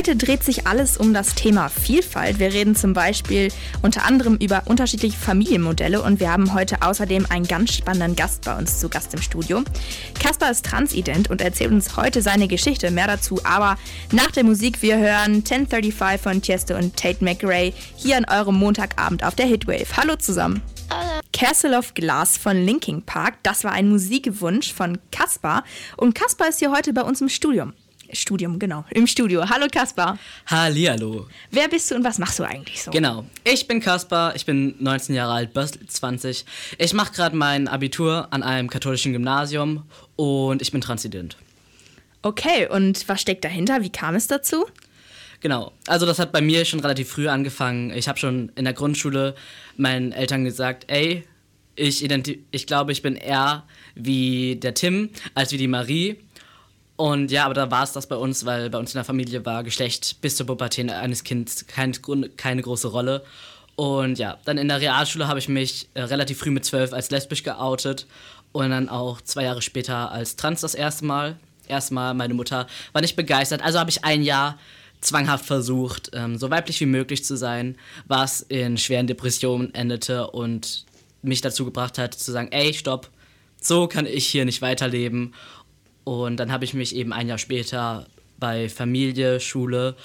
Heute dreht sich alles um das Thema Vielfalt. Wir reden zum Beispiel unter anderem über unterschiedliche Familienmodelle und wir haben heute außerdem einen ganz spannenden Gast bei uns zu Gast im Studio. Kaspar ist transident und erzählt uns heute seine Geschichte. Mehr dazu aber nach der Musik. Wir hören 1035 von Tiesto und Tate McRae hier an eurem Montagabend auf der Hitwave. Hallo zusammen. Castle of Glass von Linking Park, das war ein Musikwunsch von Kaspar und Kaspar ist hier heute bei uns im Studium. Studium, genau, im Studio. Hallo Kaspar. Hallihallo. Wer bist du und was machst du eigentlich so? Genau, ich bin Kaspar, ich bin 19 Jahre alt, bald 20. Ich mache gerade mein Abitur an einem katholischen Gymnasium und ich bin Transident. Okay, und was steckt dahinter? Wie kam es dazu? Genau, also das hat bei mir schon relativ früh angefangen. Ich habe schon in der Grundschule meinen Eltern gesagt, ey, ich, ich glaube, ich bin eher wie der Tim als wie die Marie. Und ja, aber da war es das bei uns, weil bei uns in der Familie war Geschlecht bis zur Pubertät eines Kindes keine, keine große Rolle. Und ja, dann in der Realschule habe ich mich äh, relativ früh mit zwölf als lesbisch geoutet und dann auch zwei Jahre später als trans das erste Mal. Erstmal, meine Mutter war nicht begeistert, also habe ich ein Jahr zwanghaft versucht, ähm, so weiblich wie möglich zu sein, was in schweren Depressionen endete und mich dazu gebracht hat zu sagen, ey, stopp, so kann ich hier nicht weiterleben und dann habe ich mich eben ein Jahr später bei Familie, Schule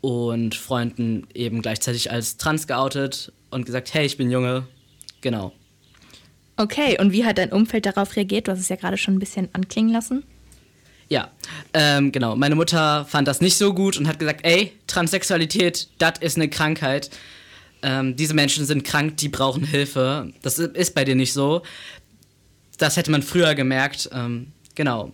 und Freunden eben gleichzeitig als trans geoutet und gesagt, hey, ich bin Junge. Genau. Okay, und wie hat dein Umfeld darauf reagiert? Du hast es ja gerade schon ein bisschen anklingen lassen. Ja, ähm, genau. Meine Mutter fand das nicht so gut und hat gesagt, ey, Transsexualität, das ist eine Krankheit. Ähm, diese Menschen sind krank, die brauchen Hilfe. Das ist bei dir nicht so. Das hätte man früher gemerkt. Ähm, genau.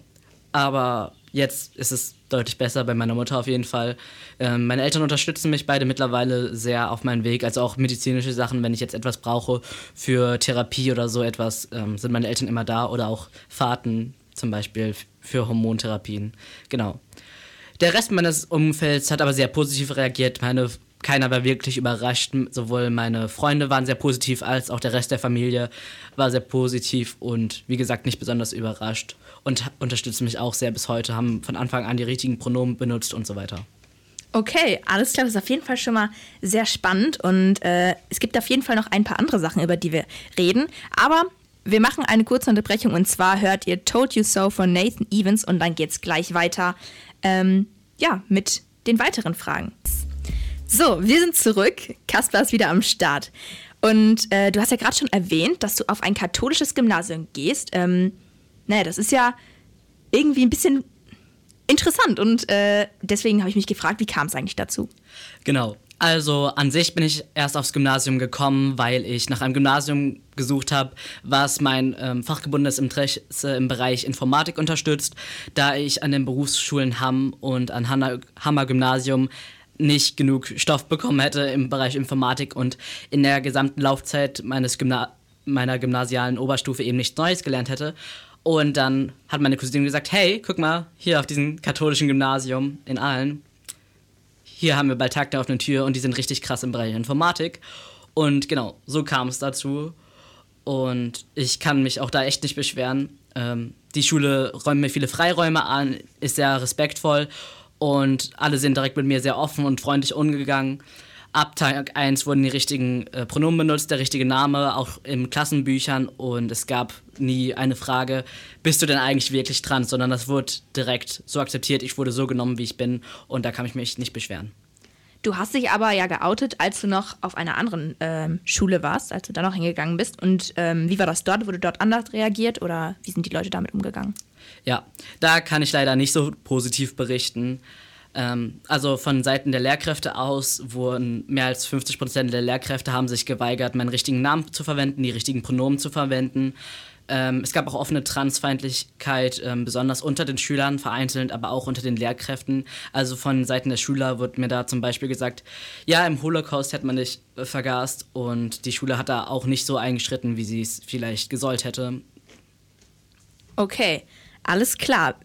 Aber jetzt ist es deutlich besser, bei meiner Mutter auf jeden Fall. Ähm, meine Eltern unterstützen mich beide mittlerweile sehr auf meinem Weg, also auch medizinische Sachen, wenn ich jetzt etwas brauche für Therapie oder so etwas, ähm, sind meine Eltern immer da oder auch Fahrten zum Beispiel für Hormontherapien. Genau. Der Rest meines Umfelds hat aber sehr positiv reagiert. Meine keiner war wirklich überrascht. Sowohl meine Freunde waren sehr positiv, als auch der Rest der Familie war sehr positiv und wie gesagt nicht besonders überrascht und unterstützen mich auch sehr bis heute, haben von Anfang an die richtigen Pronomen benutzt und so weiter. Okay, alles klar, das ist auf jeden Fall schon mal sehr spannend und äh, es gibt auf jeden Fall noch ein paar andere Sachen, über die wir reden. Aber wir machen eine kurze Unterbrechung und zwar hört ihr Told You So von Nathan Evans und dann geht es gleich weiter ähm, ja, mit den weiteren Fragen. So, wir sind zurück. Kaspar ist wieder am Start. Und äh, du hast ja gerade schon erwähnt, dass du auf ein katholisches Gymnasium gehst. Ähm, naja, das ist ja irgendwie ein bisschen interessant und äh, deswegen habe ich mich gefragt, wie kam es eigentlich dazu? Genau. Also an sich bin ich erst aufs Gymnasium gekommen, weil ich nach einem Gymnasium gesucht habe, was mein ähm, fachgebundenes Interesse im Bereich Informatik unterstützt, da ich an den Berufsschulen Hamm und an Hammer Gymnasium nicht genug Stoff bekommen hätte im Bereich Informatik und in der gesamten Laufzeit meines Gymna meiner gymnasialen Oberstufe eben nichts Neues gelernt hätte. Und dann hat meine Cousine gesagt, hey, guck mal, hier auf diesem katholischen Gymnasium in Aalen, hier haben wir bald Tag der offenen Tür und die sind richtig krass im Bereich Informatik. Und genau, so kam es dazu. Und ich kann mich auch da echt nicht beschweren. Ähm, die Schule räumt mir viele Freiräume an, ist sehr respektvoll und alle sind direkt mit mir sehr offen und freundlich umgegangen. Ab Tag 1 wurden die richtigen äh, Pronomen benutzt, der richtige Name, auch in Klassenbüchern. Und es gab nie eine Frage, bist du denn eigentlich wirklich trans? Sondern das wurde direkt so akzeptiert, ich wurde so genommen, wie ich bin. Und da kann ich mich nicht beschweren. Du hast dich aber ja geoutet, als du noch auf einer anderen ähm, Schule warst, als du da noch hingegangen bist. Und ähm, wie war das dort? Wurde dort anders reagiert oder wie sind die Leute damit umgegangen? Ja, da kann ich leider nicht so positiv berichten. Ähm, also von Seiten der Lehrkräfte aus wurden mehr als 50 Prozent der Lehrkräfte haben sich geweigert, meinen richtigen Namen zu verwenden, die richtigen Pronomen zu verwenden. Ähm, es gab auch offene Transfeindlichkeit, ähm, besonders unter den Schülern vereinzelt, aber auch unter den Lehrkräften. Also von Seiten der Schüler wurde mir da zum Beispiel gesagt, ja, im Holocaust hätte man dich äh, vergast und die Schule hat da auch nicht so eingeschritten, wie sie es vielleicht gesollt hätte. Okay, alles klar.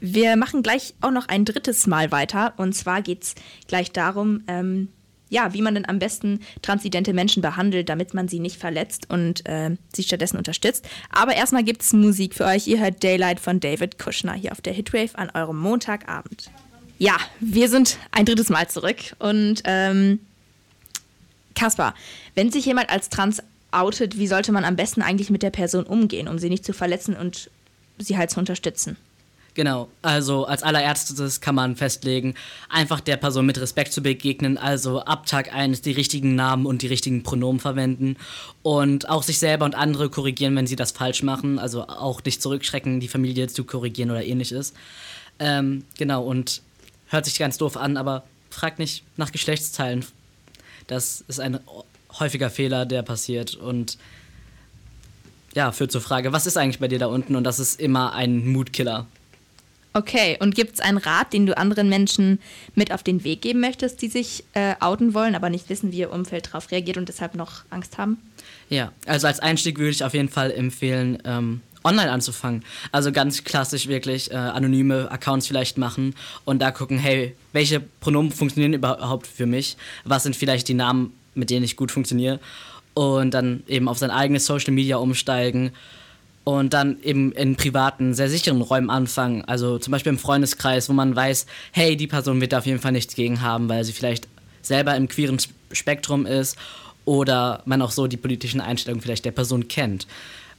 Wir machen gleich auch noch ein drittes Mal weiter. Und zwar geht es gleich darum, ähm, ja, wie man denn am besten transidente Menschen behandelt, damit man sie nicht verletzt und äh, sie stattdessen unterstützt. Aber erstmal gibt es Musik für euch. Ihr hört Daylight von David Kushner hier auf der Hitwave an eurem Montagabend. Ja, wir sind ein drittes Mal zurück und ähm, Kaspar, wenn sich jemand als trans outet, wie sollte man am besten eigentlich mit der Person umgehen, um sie nicht zu verletzen und sie halt zu unterstützen? Genau, also als allererstes kann man festlegen, einfach der Person mit Respekt zu begegnen, also ab Tag 1 die richtigen Namen und die richtigen Pronomen verwenden und auch sich selber und andere korrigieren, wenn sie das falsch machen, also auch nicht zurückschrecken, die Familie zu korrigieren oder ähnliches. Ähm, genau, und hört sich ganz doof an, aber fragt nicht nach Geschlechtsteilen. Das ist ein häufiger Fehler, der passiert und ja, führt zur Frage, was ist eigentlich bei dir da unten? Und das ist immer ein Mutkiller. Okay, und gibt es einen Rat, den du anderen Menschen mit auf den Weg geben möchtest, die sich äh, outen wollen, aber nicht wissen, wie ihr Umfeld darauf reagiert und deshalb noch Angst haben? Ja, also als Einstieg würde ich auf jeden Fall empfehlen, ähm, online anzufangen. Also ganz klassisch wirklich äh, anonyme Accounts vielleicht machen und da gucken, hey, welche Pronomen funktionieren überhaupt für mich? Was sind vielleicht die Namen, mit denen ich gut funktioniere? Und dann eben auf sein eigenes Social Media umsteigen und dann eben in privaten, sehr sicheren Räumen anfangen. Also zum Beispiel im Freundeskreis, wo man weiß, hey, die Person wird da auf jeden Fall nichts gegen haben, weil sie vielleicht selber im queeren Spektrum ist oder man auch so die politischen Einstellungen vielleicht der Person kennt.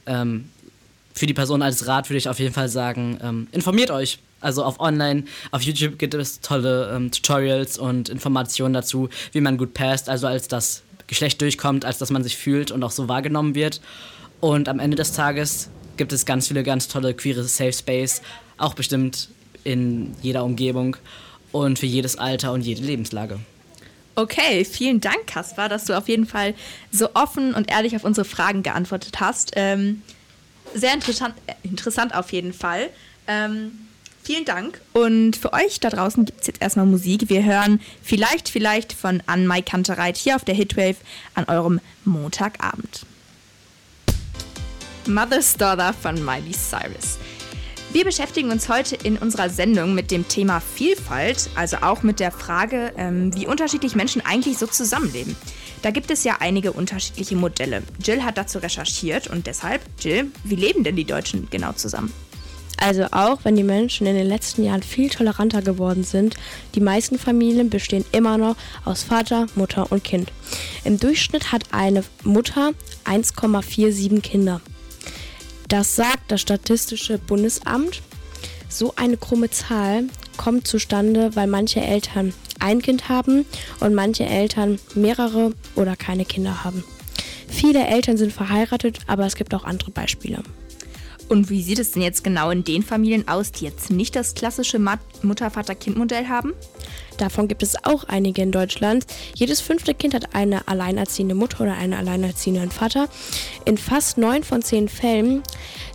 Ähm, für die Person als Rat würde ich auf jeden Fall sagen, ähm, informiert euch. Also auf Online, auf YouTube gibt es tolle ähm, Tutorials und Informationen dazu, wie man gut passt, also als das Geschlecht durchkommt, als dass man sich fühlt und auch so wahrgenommen wird. Und am Ende des Tages gibt es ganz viele ganz tolle queere Safe Space, auch bestimmt in jeder Umgebung und für jedes Alter und jede Lebenslage. Okay, vielen Dank, Kaspar, dass du auf jeden Fall so offen und ehrlich auf unsere Fragen geantwortet hast. Ähm, sehr interessant, interessant auf jeden Fall. Ähm, vielen Dank. Und für euch da draußen gibt es jetzt erstmal Musik. Wir hören vielleicht, vielleicht von Ann Mai Kantereit hier auf der Hitwave an eurem Montagabend. Mother's Daughter von Miley Cyrus. Wir beschäftigen uns heute in unserer Sendung mit dem Thema Vielfalt, also auch mit der Frage, ähm, wie unterschiedlich Menschen eigentlich so zusammenleben. Da gibt es ja einige unterschiedliche Modelle. Jill hat dazu recherchiert und deshalb, Jill, wie leben denn die Deutschen genau zusammen? Also auch wenn die Menschen in den letzten Jahren viel toleranter geworden sind, die meisten Familien bestehen immer noch aus Vater, Mutter und Kind. Im Durchschnitt hat eine Mutter 1,47 Kinder. Das sagt das Statistische Bundesamt. So eine krumme Zahl kommt zustande, weil manche Eltern ein Kind haben und manche Eltern mehrere oder keine Kinder haben. Viele Eltern sind verheiratet, aber es gibt auch andere Beispiele. Und wie sieht es denn jetzt genau in den Familien aus, die jetzt nicht das klassische Mutter-Vater-Kind-Modell haben? Davon gibt es auch einige in Deutschland. Jedes fünfte Kind hat eine alleinerziehende Mutter oder einen alleinerziehenden Vater. In fast neun von zehn Fällen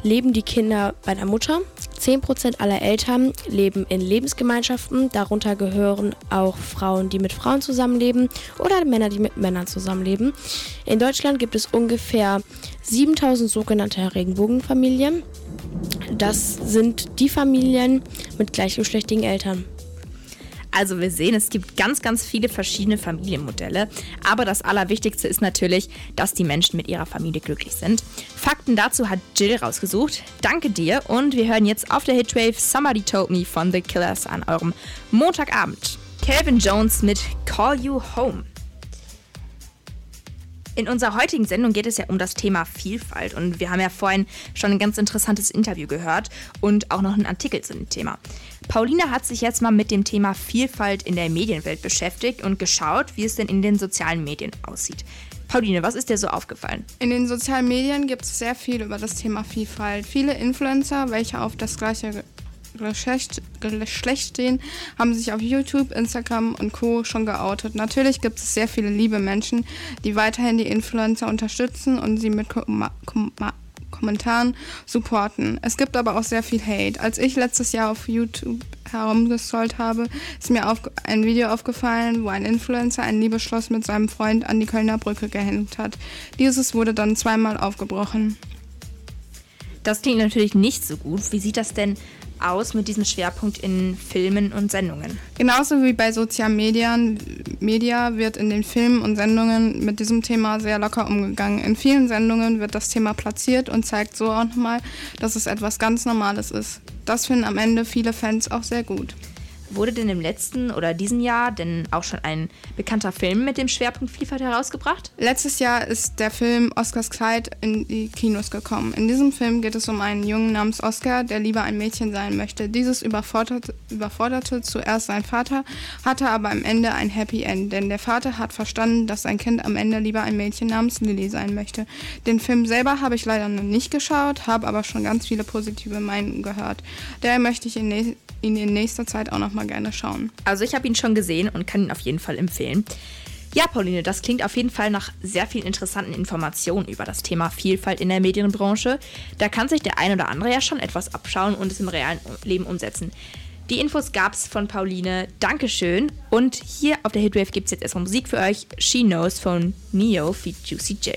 leben die Kinder bei der Mutter. 10% aller Eltern leben in Lebensgemeinschaften. Darunter gehören auch Frauen, die mit Frauen zusammenleben oder Männer, die mit Männern zusammenleben. In Deutschland gibt es ungefähr 7000 sogenannte Regenbogenfamilien. Das sind die Familien mit gleichgeschlechtigen Eltern. Also wir sehen, es gibt ganz, ganz viele verschiedene Familienmodelle. Aber das Allerwichtigste ist natürlich, dass die Menschen mit ihrer Familie glücklich sind. Fakten dazu hat Jill rausgesucht. Danke dir und wir hören jetzt auf der Hitwave Somebody Told Me von The Killers an eurem Montagabend. Calvin Jones mit Call You Home. In unserer heutigen Sendung geht es ja um das Thema Vielfalt und wir haben ja vorhin schon ein ganz interessantes Interview gehört und auch noch einen Artikel zu dem Thema. Paulina hat sich jetzt mal mit dem Thema Vielfalt in der Medienwelt beschäftigt und geschaut, wie es denn in den sozialen Medien aussieht. Pauline, was ist dir so aufgefallen? In den sozialen Medien gibt es sehr viel über das Thema Vielfalt. Viele Influencer, welche auf das gleiche Geschlecht, Geschlecht stehen, haben sich auf YouTube, Instagram und Co. schon geoutet. Natürlich gibt es sehr viele liebe Menschen, die weiterhin die Influencer unterstützen und sie mit Kom Kom Kommentaren supporten. Es gibt aber auch sehr viel Hate. Als ich letztes Jahr auf YouTube herumgescrollt habe, ist mir ein Video aufgefallen, wo ein Influencer ein Liebesschloss mit seinem Freund an die Kölner Brücke gehängt hat. Dieses wurde dann zweimal aufgebrochen. Das klingt natürlich nicht so gut. Wie sieht das denn aus mit diesem Schwerpunkt in Filmen und Sendungen? Genauso wie bei sozialen Medien, Media wird in den Filmen und Sendungen mit diesem Thema sehr locker umgegangen. In vielen Sendungen wird das Thema platziert und zeigt so auch nochmal, dass es etwas ganz Normales ist. Das finden am Ende viele Fans auch sehr gut. Wurde denn im letzten oder diesem Jahr denn auch schon ein bekannter Film mit dem Schwerpunkt Vielfalt herausgebracht? Letztes Jahr ist der Film Oscars Kleid in die Kinos gekommen. In diesem Film geht es um einen Jungen namens Oscar, der lieber ein Mädchen sein möchte. Dieses überforderte, überforderte zuerst seinen Vater, hatte aber am Ende ein Happy End, denn der Vater hat verstanden, dass sein Kind am Ende lieber ein Mädchen namens Lily sein möchte. Den Film selber habe ich leider noch nicht geschaut, habe aber schon ganz viele positive Meinungen gehört. Daher möchte ich ihn, in nächster Zeit auch nochmal gerne schauen. Also ich habe ihn schon gesehen und kann ihn auf jeden Fall empfehlen. Ja, Pauline, das klingt auf jeden Fall nach sehr vielen interessanten Informationen über das Thema Vielfalt in der Medienbranche. Da kann sich der ein oder andere ja schon etwas abschauen und es im realen Leben umsetzen. Die Infos gab es von Pauline. Dankeschön. Und hier auf der Hitwave gibt es jetzt erstmal Musik für euch. She Knows von Neo feat Juicy J.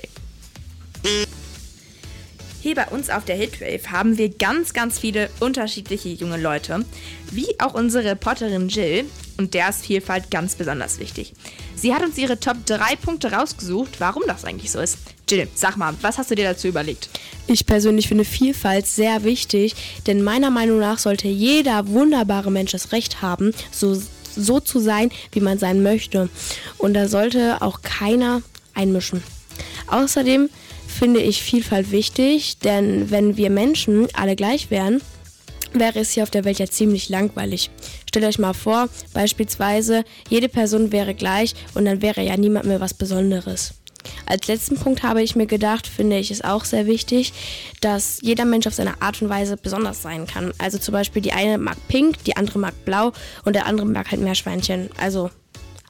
Hier bei uns auf der Hitwave haben wir ganz, ganz viele unterschiedliche junge Leute, wie auch unsere Reporterin Jill, und der ist Vielfalt ganz besonders wichtig. Sie hat uns ihre Top 3 Punkte rausgesucht, warum das eigentlich so ist. Jill, sag mal, was hast du dir dazu überlegt? Ich persönlich finde Vielfalt sehr wichtig, denn meiner Meinung nach sollte jeder wunderbare Mensch das Recht haben, so, so zu sein, wie man sein möchte. Und da sollte auch keiner einmischen. Außerdem finde ich Vielfalt wichtig, denn wenn wir Menschen alle gleich wären, wäre es hier auf der Welt ja ziemlich langweilig. Stellt euch mal vor, beispielsweise, jede Person wäre gleich und dann wäre ja niemand mehr was Besonderes. Als letzten Punkt habe ich mir gedacht, finde ich es auch sehr wichtig, dass jeder Mensch auf seine Art und Weise besonders sein kann. Also zum Beispiel die eine mag pink, die andere mag blau und der andere mag halt Meerschweinchen. Also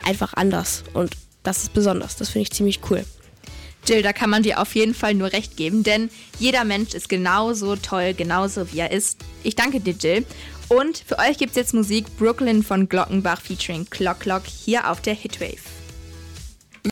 einfach anders und das ist besonders. Das finde ich ziemlich cool. Jill, da kann man dir auf jeden Fall nur recht geben, denn jeder Mensch ist genauso toll, genauso wie er ist. Ich danke dir, Jill. Und für euch gibt es jetzt Musik Brooklyn von Glockenbach featuring Clock Clock hier auf der Hitwave.